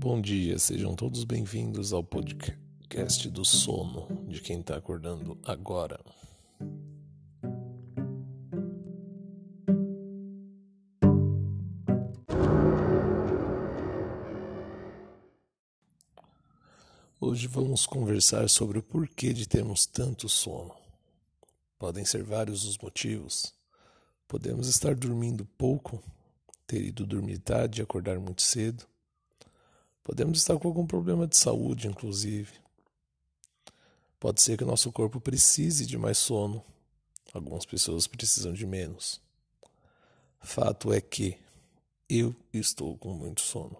bom dia, sejam todos bem-vindos ao podcast do sono de quem está acordando agora. Hoje vamos conversar sobre o porquê de termos tanto sono. Podem ser vários os motivos. Podemos estar dormindo pouco, ter ido dormir tarde e acordar muito cedo Podemos estar com algum problema de saúde, inclusive. Pode ser que nosso corpo precise de mais sono. Algumas pessoas precisam de menos. Fato é que eu estou com muito sono.